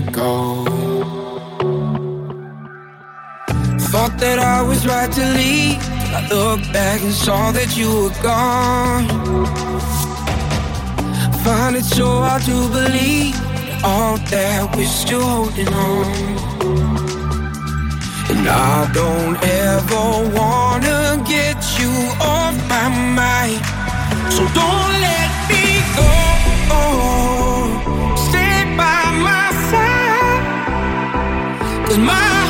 to go. Thought that I was right to leave. I looked back and saw that you were gone. Find it so hard to believe all that we're still holding on. And I don't ever wanna get you off my mind. So don't let me go. Cause my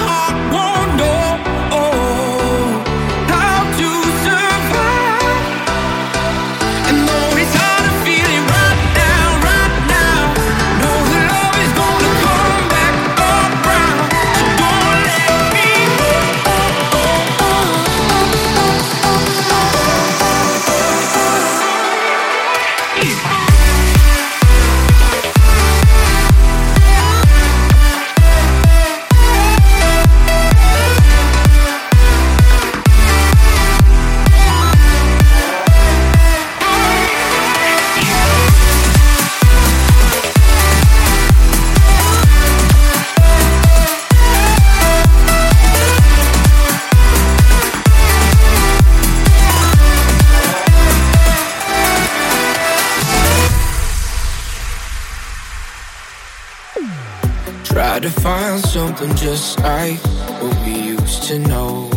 something just like what we used to know.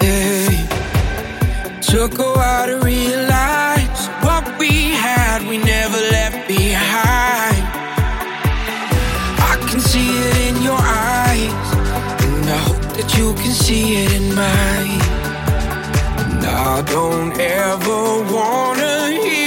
Yeah. Took a while to realize what we had, we never left behind. I can see it in your eyes, and I hope that you can see it in mine. And I don't ever wanna hear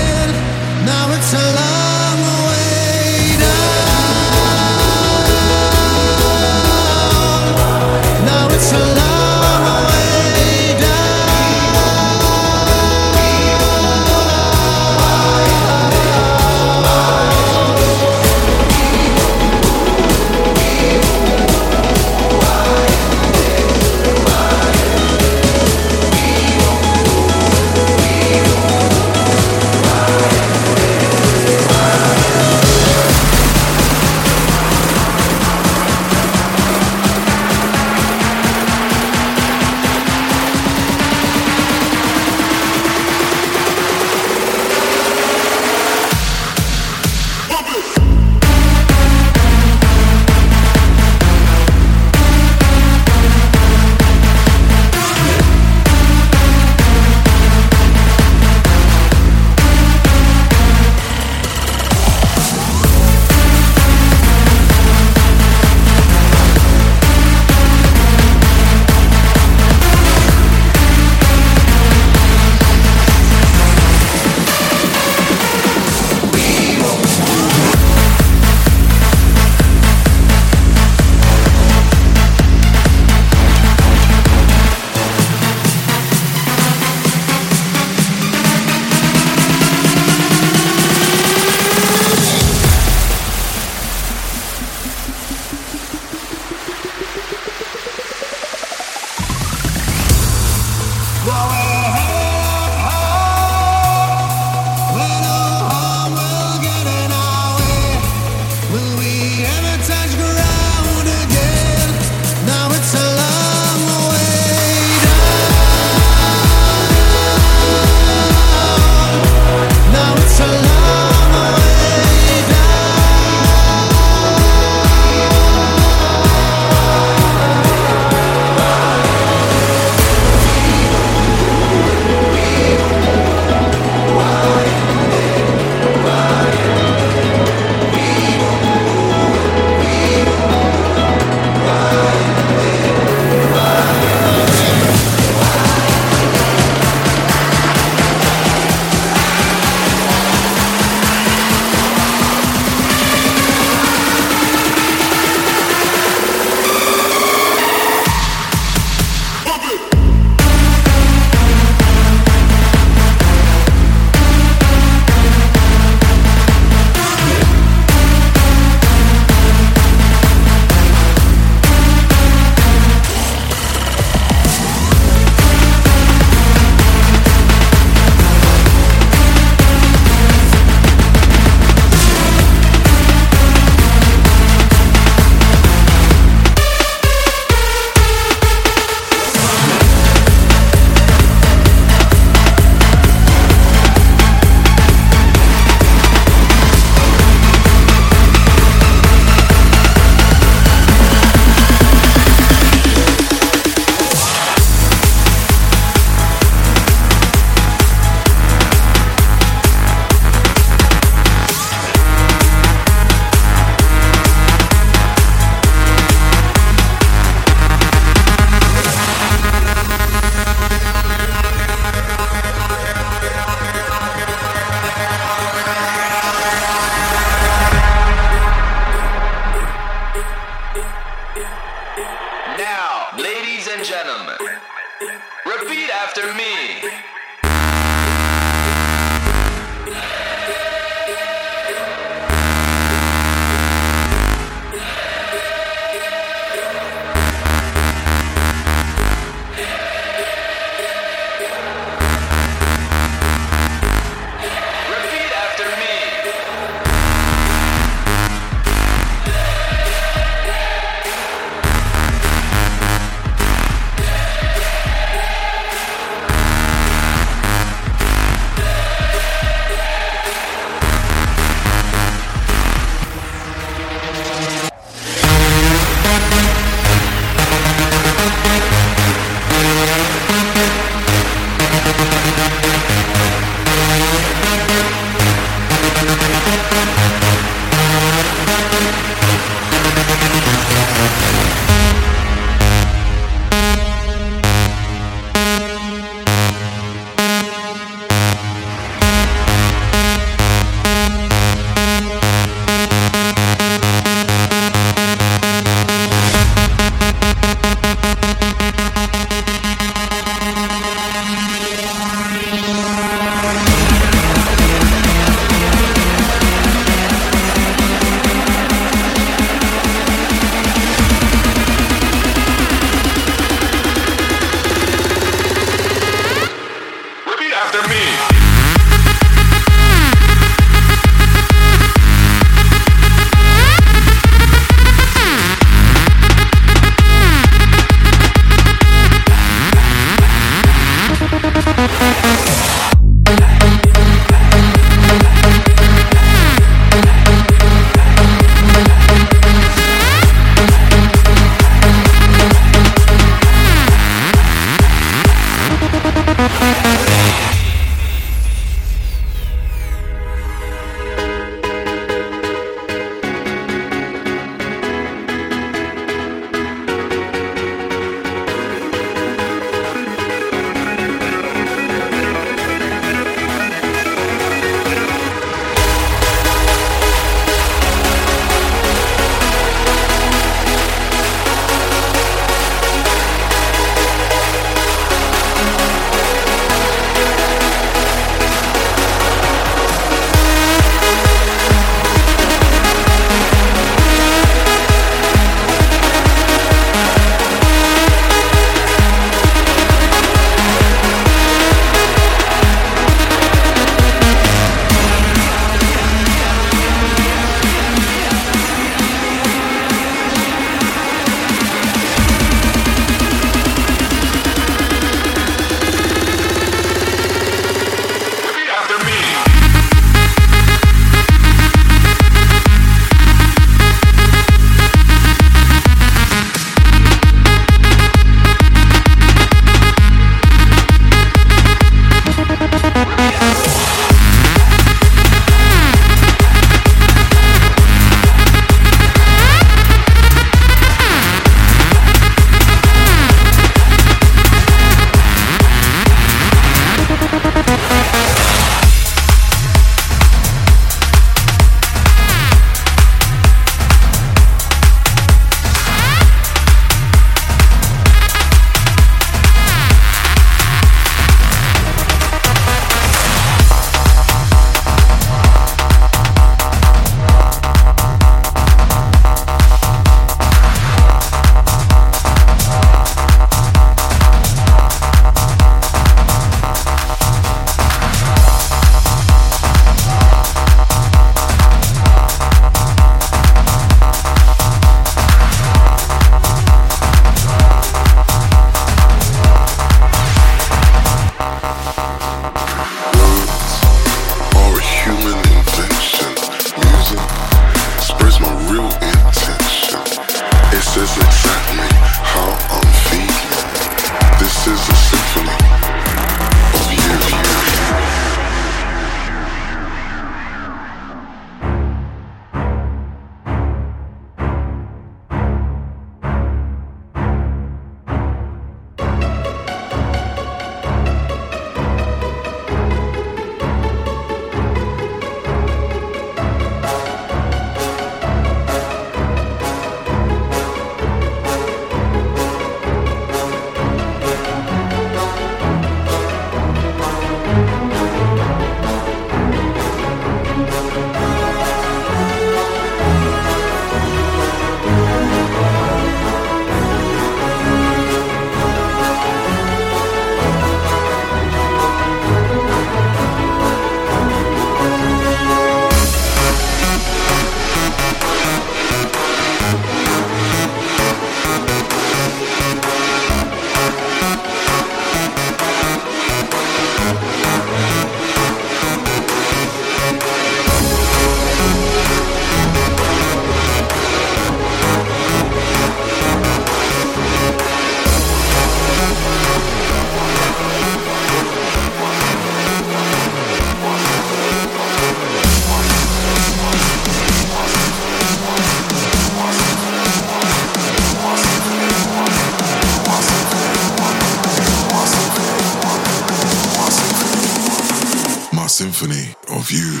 symphony of you.